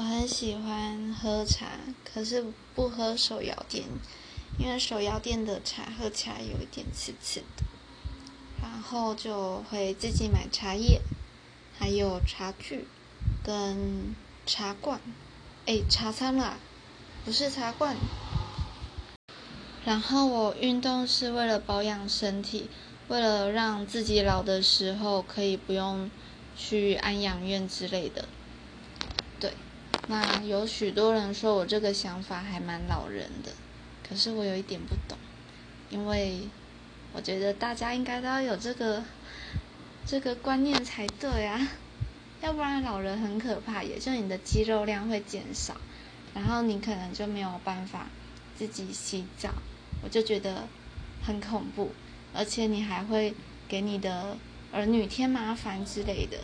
我很喜欢喝茶，可是不喝手摇店，因为手摇店的茶喝起来有一点刺刺的。然后就会自己买茶叶，还有茶具跟茶罐，哎，茶餐啦，不是茶罐。然后我运动是为了保养身体，为了让自己老的时候可以不用去安养院之类的。那有许多人说我这个想法还蛮老人的，可是我有一点不懂，因为我觉得大家应该都要有这个这个观念才对啊，要不然老人很可怕，也就你的肌肉量会减少，然后你可能就没有办法自己洗澡，我就觉得很恐怖，而且你还会给你的儿女添麻烦之类的。